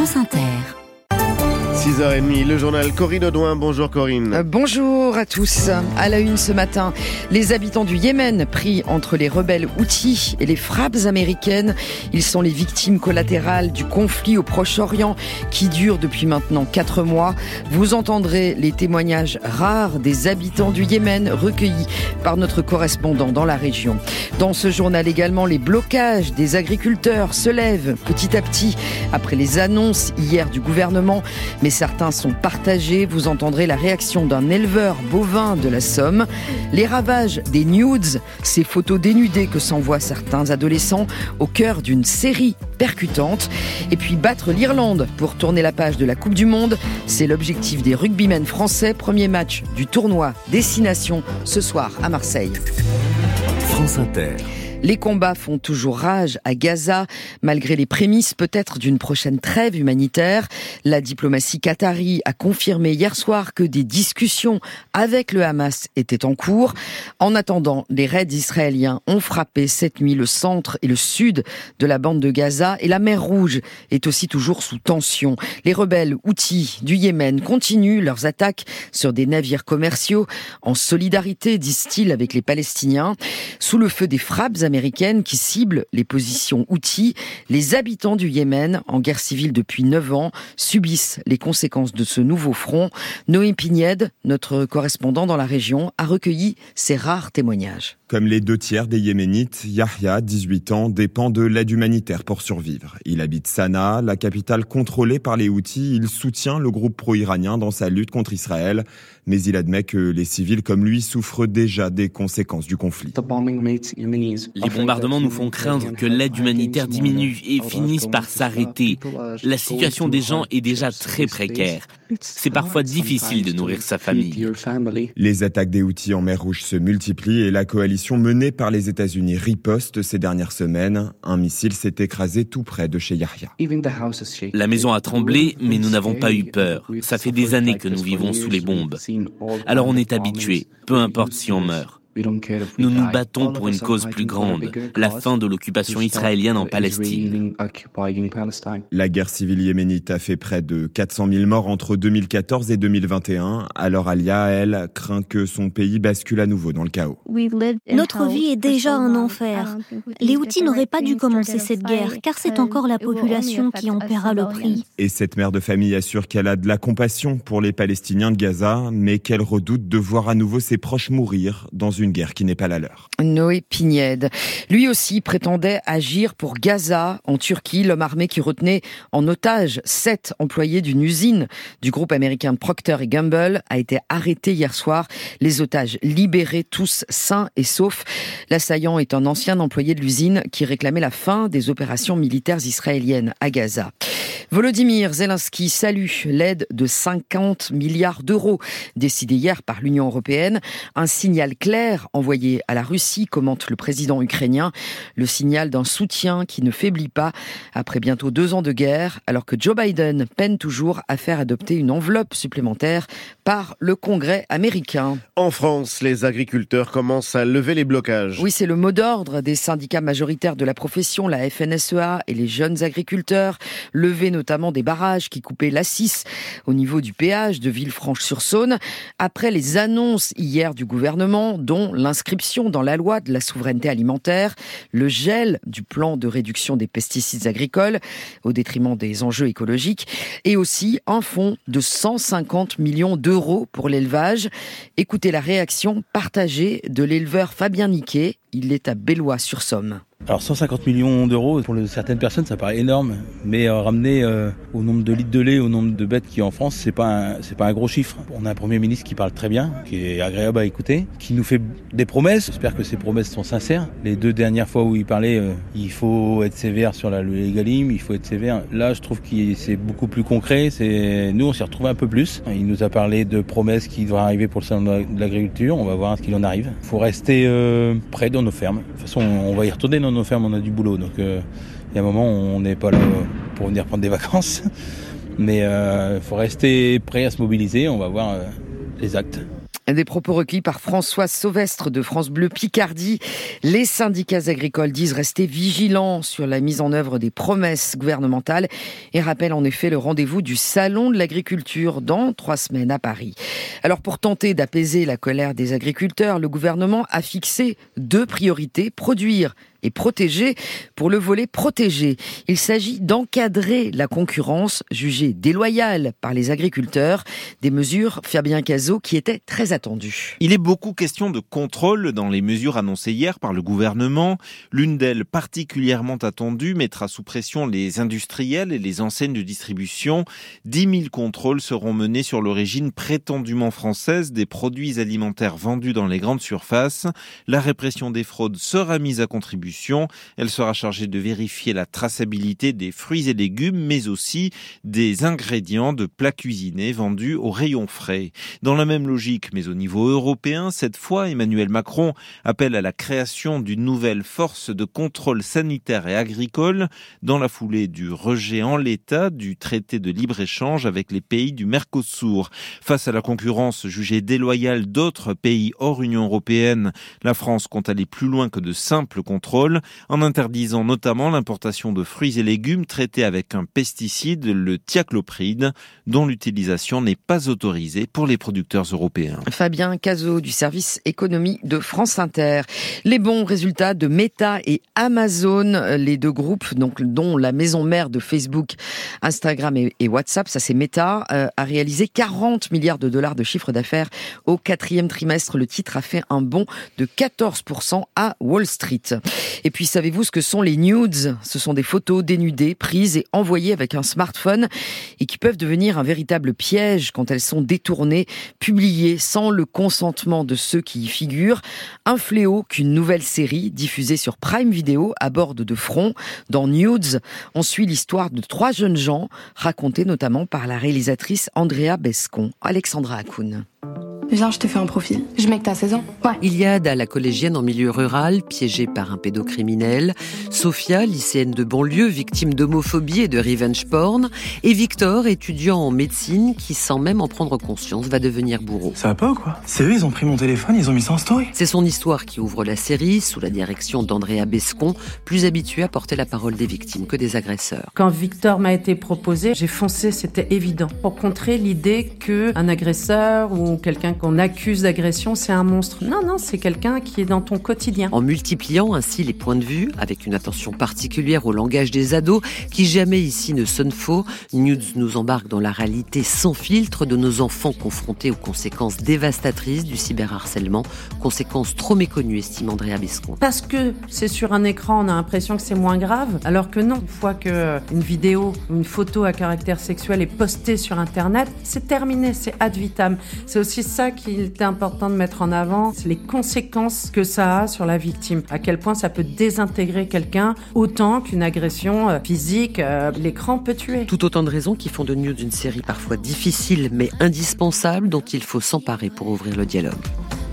France Inter. 6h30, le journal Corinne Audouin. Bonjour Corinne. Euh, bonjour à tous. À la une ce matin, les habitants du Yémen pris entre les rebelles outils et les frappes américaines. Ils sont les victimes collatérales du conflit au Proche-Orient qui dure depuis maintenant quatre mois. Vous entendrez les témoignages rares des habitants du Yémen recueillis par notre correspondant dans la région. Dans ce journal également, les blocages des agriculteurs se lèvent petit à petit après les annonces hier du gouvernement. Mais certains sont partagés. Vous entendrez la réaction d'un éleveur bovin de la Somme. Les ravages des nudes, ces photos dénudées que s'envoient certains adolescents au cœur d'une série percutante. Et puis battre l'Irlande pour tourner la page de la Coupe du Monde, c'est l'objectif des rugbymen français. Premier match du tournoi Destination ce soir à Marseille. France Inter. Les combats font toujours rage à Gaza, malgré les prémices peut-être d'une prochaine trêve humanitaire. La diplomatie qatari a confirmé hier soir que des discussions avec le Hamas étaient en cours. En attendant, les raids israéliens ont frappé cette nuit le centre et le sud de la bande de Gaza et la mer Rouge est aussi toujours sous tension. Les rebelles outils du Yémen continuent leurs attaques sur des navires commerciaux en solidarité, disent-ils, avec les Palestiniens. Sous le feu des frappes qui cible les positions outils. Les habitants du Yémen, en guerre civile depuis 9 ans, subissent les conséquences de ce nouveau front. Noé Pignède, notre correspondant dans la région, a recueilli ces rares témoignages. Comme les deux tiers des Yéménites, Yahya, 18 ans, dépend de l'aide humanitaire pour survivre. Il habite Sanaa, la capitale contrôlée par les Houthis. Il soutient le groupe pro-iranien dans sa lutte contre Israël, mais il admet que les civils comme lui souffrent déjà des conséquences du conflit. Les bombardements nous font craindre que l'aide humanitaire diminue et finisse par s'arrêter. La situation des gens est déjà très précaire. C'est parfois difficile de nourrir sa famille. Les attaques des Houthis en mer Rouge se multiplient et la coalition menée par les États-Unis riposte ces dernières semaines. Un missile s'est écrasé tout près de chez Yahya. La maison a tremblé, mais nous n'avons pas eu peur. Ça fait des années que nous vivons sous les bombes. Alors on est habitué, peu importe si on meurt. Nous nous battons pour une cause plus grande, la fin de l'occupation israélienne en Palestine. La guerre civile yéménite a fait près de 400 000 morts entre 2014 et 2021. Alors Alia, elle, craint que son pays bascule à nouveau dans le chaos. Notre vie est déjà un enfer. Les Houthis n'auraient pas dû commencer cette guerre, car c'est encore la population qui en paiera le prix. Et cette mère de famille assure qu'elle a de la compassion pour les Palestiniens de Gaza, mais qu'elle redoute de voir à nouveau ses proches mourir dans une guerre qui n'est pas la leur. Noé Pignède. Lui aussi prétendait agir pour Gaza, en Turquie. L'homme armé qui retenait en otage sept employés d'une usine du groupe américain Procter Gamble a été arrêté hier soir. Les otages libérés, tous sains et saufs. L'assaillant est un ancien employé de l'usine qui réclamait la fin des opérations militaires israéliennes à Gaza. Volodymyr Zelensky salue l'aide de 50 milliards d'euros décidée hier par l'Union européenne. Un signal clair envoyé à la Russie, commente le président ukrainien. Le signal d'un soutien qui ne faiblit pas après bientôt deux ans de guerre, alors que Joe Biden peine toujours à faire adopter une enveloppe supplémentaire par le Congrès américain. En France, les agriculteurs commencent à lever les blocages. Oui, c'est le mot d'ordre des syndicats majoritaires de la profession, la FNSEA et les jeunes agriculteurs. Lever notamment des barrages qui coupaient la 6 au niveau du péage de Villefranche-sur-Saône. Après les annonces hier du gouvernement, dont l'inscription dans la loi de la souveraineté alimentaire, le gel du plan de réduction des pesticides agricoles au détriment des enjeux écologiques et aussi un fonds de 150 millions d'euros pour l'élevage. Écoutez la réaction partagée de l'éleveur Fabien Niquet. Il est à Bellois-sur-Somme. Alors 150 millions d'euros, pour certaines personnes, ça paraît énorme, mais euh, ramener euh, au nombre de litres de lait, au nombre de bêtes qui en France, c'est pas pas un gros chiffre. On a un premier ministre qui parle très bien, qui est agréable à écouter, qui nous fait des promesses. J'espère que ces promesses sont sincères. Les deux dernières fois où il parlait, euh, il faut être sévère sur la loi Egalim, il faut être sévère. Là, je trouve que c'est beaucoup plus concret. Nous, on s'y retrouve un peu plus. Il nous a parlé de promesses qui devraient arriver pour le salon de l'agriculture. On va voir ce qu'il en arrive. Il faut rester près dans nos fermes. De toute façon, on va y retourner dans nos fermes, on a du boulot. Donc euh, il y a un moment où on n'est pas là pour venir prendre des vacances. Mais il euh, faut rester prêt à se mobiliser, on va voir euh, les actes. Des propos recueillis par François Sauvestre de France Bleu Picardie. Les syndicats agricoles disent rester vigilants sur la mise en œuvre des promesses gouvernementales et rappellent en effet le rendez-vous du Salon de l'agriculture dans trois semaines à Paris. Alors pour tenter d'apaiser la colère des agriculteurs, le gouvernement a fixé deux priorités, produire et protégé. Pour le volet protégé, il s'agit d'encadrer la concurrence jugée déloyale par les agriculteurs, des mesures, Fabien Cazot, qui étaient très attendues. Il est beaucoup question de contrôle dans les mesures annoncées hier par le gouvernement. L'une d'elles, particulièrement attendue, mettra sous pression les industriels et les enseignes de distribution. 10 000 contrôles seront menés sur l'origine prétendument française des produits alimentaires vendus dans les grandes surfaces. La répression des fraudes sera mise à contribution elle sera chargée de vérifier la traçabilité des fruits et légumes, mais aussi des ingrédients de plats cuisinés vendus au rayon frais. Dans la même logique, mais au niveau européen, cette fois, Emmanuel Macron appelle à la création d'une nouvelle force de contrôle sanitaire et agricole dans la foulée du rejet en l'état du traité de libre-échange avec les pays du Mercosur. Face à la concurrence jugée déloyale d'autres pays hors Union européenne, la France compte aller plus loin que de simples contrôles en interdisant notamment l'importation de fruits et légumes traités avec un pesticide, le thiaclopride, dont l'utilisation n'est pas autorisée pour les producteurs européens. Fabien Cazot du service économie de France Inter. Les bons résultats de Meta et Amazon, les deux groupes dont la maison mère de Facebook, Instagram et, WhatsApp, ça c'est Meta, euh, a réalisé 40 milliards de dollars de chiffre d'affaires au quatrième trimestre. Le titre a fait un bond de 14% à Wall Street. Et puis, savez-vous ce que sont les nudes? Ce sont des photos dénudées, prises et envoyées avec un smartphone et qui peuvent devenir un véritable piège quand elles sont détournées, publiées sans le consentement de ceux qui y figurent. Un fléau qu'une nouvelle série diffusée sur Prime Video aborde de front. Dans Nudes, on suit l'histoire de trois jeunes gens racontée notamment par la réalisatrice Andrea Bescon. Alexandra Akoun. Viens, je te fais un profil. Je mets que t'as 16 ans. Ouais. Iliade, la collégienne en milieu rural, piégée par un pédocriminel. Sophia, lycéenne de banlieue, victime d'homophobie et de revenge porn. Et Victor, étudiant en médecine, qui, sans même en prendre conscience, va devenir bourreau. Ça va pas ou quoi? C'est eux, ils ont pris mon téléphone, ils ont mis ça en story. C'est son histoire qui ouvre la série, sous la direction d'Andrea Bescon, plus habitué à porter la parole des victimes que des agresseurs. Quand Victor m'a été proposé, j'ai foncé, c'était évident. Pour contrer l'idée qu'un agresseur ou quelqu'un qu'on accuse d'agression, c'est un monstre. Non, non, c'est quelqu'un qui est dans ton quotidien. En multipliant ainsi les points de vue, avec une attention particulière au langage des ados, qui jamais ici ne sonne faux, News nous embarque dans la réalité sans filtre de nos enfants confrontés aux conséquences dévastatrices du cyberharcèlement, conséquences trop méconnues, estime Andrea Biscon. Parce que c'est sur un écran, on a l'impression que c'est moins grave, alors que non. Une fois qu'une vidéo ou une photo à caractère sexuel est postée sur Internet, c'est terminé, c'est ad vitam. C'est aussi ça qu'il était important de mettre en avant, c'est les conséquences que ça a sur la victime. À quel point ça peut désintégrer quelqu'un autant qu'une agression euh, physique, euh, l'écran peut tuer. Tout autant de raisons qui font de News une série parfois difficile mais indispensable dont il faut s'emparer pour ouvrir le dialogue.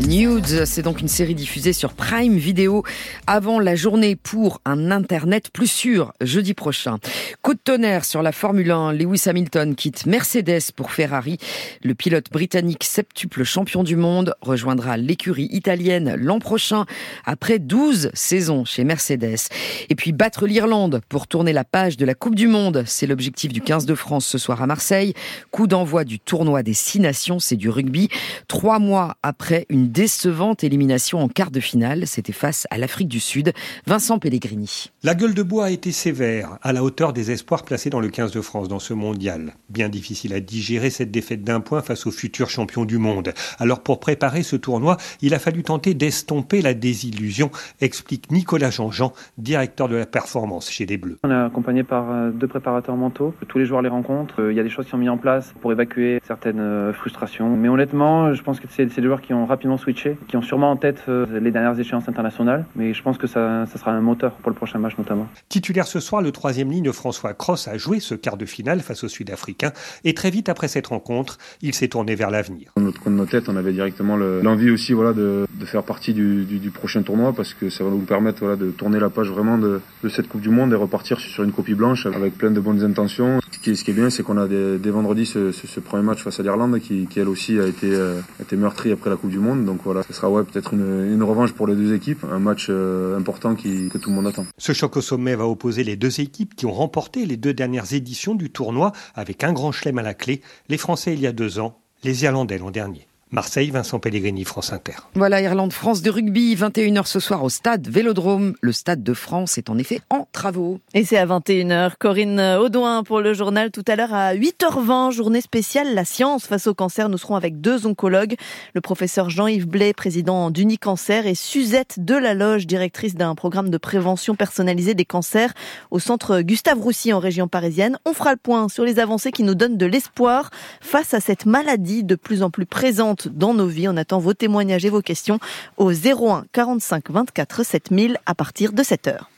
Nudes, c'est donc une série diffusée sur Prime Video avant la journée pour un Internet plus sûr jeudi prochain. Coup de tonnerre sur la Formule 1, Lewis Hamilton quitte Mercedes pour Ferrari. Le pilote britannique septuple champion du monde rejoindra l'écurie italienne l'an prochain après 12 saisons chez Mercedes. Et puis battre l'Irlande pour tourner la page de la Coupe du Monde, c'est l'objectif du 15 de France ce soir à Marseille. Coup d'envoi du tournoi des six nations, c'est du rugby. Trois mois après une décevante élimination en quart de finale. C'était face à l'Afrique du Sud. Vincent Pellegrini. La gueule de bois a été sévère, à la hauteur des espoirs placés dans le 15 de France dans ce mondial. Bien difficile à digérer cette défaite d'un point face aux futurs champions du monde. Alors pour préparer ce tournoi, il a fallu tenter d'estomper la désillusion, explique Nicolas Jean-Jean, directeur de la performance chez les Bleus. On est accompagné par euh, deux préparateurs mentaux. Tous les joueurs les rencontrent. Euh, il y a des choses qui sont mises en place pour évacuer certaines euh, frustrations. Mais honnêtement, je pense que c'est des joueurs qui ont rapidement switcher, qui ont sûrement en tête euh, les dernières échéances internationales, mais je pense que ça, ça, sera un moteur pour le prochain match notamment. Titulaire ce soir, le troisième ligne François Cross a joué ce quart de finale face aux Sud-Africains, et très vite après cette rencontre, il s'est tourné vers l'avenir. Dans notre coin de nos têtes, on avait directement l'envie aussi voilà, de, de faire partie du, du, prochain tournoi parce que ça va nous permettre voilà, de tourner la page vraiment de, de, cette Coupe du Monde et repartir sur une copie blanche avec plein de bonnes intentions. Ce qui, ce qui est bien, c'est qu'on a dès, vendredi ce, ce, premier match face à l'Irlande qui, qui, elle aussi a été, euh, été meurtrie après la Coupe du Monde. Donc voilà, ce sera ouais, peut-être une, revanche pour les deux équipes, un match euh, important que tout le monde attend. Ce choc au sommet va opposer les deux équipes qui ont remporté les deux dernières éditions du tournoi avec un grand chelem à la clé, les Français il y a deux ans, les Irlandais l'an dernier. Marseille, Vincent Pellegrini, France Inter. Voilà, Irlande-France de rugby, 21h ce soir au stade Vélodrome. Le stade de France est en effet en travaux. Et c'est à 21h. Corinne Audouin pour le journal. Tout à l'heure à 8h20, journée spéciale La science face au cancer. Nous serons avec deux oncologues, le professeur Jean-Yves Blais, président d'Unicancer, et Suzette Delaloge, directrice d'un programme de prévention personnalisée des cancers au centre Gustave Roussy en région parisienne. On fera le point sur les avancées qui nous donnent de l'espoir face à cette maladie de plus en plus présente dans nos vies. On attend vos témoignages et vos questions au 01 45 24 7000 à partir de 7 heures.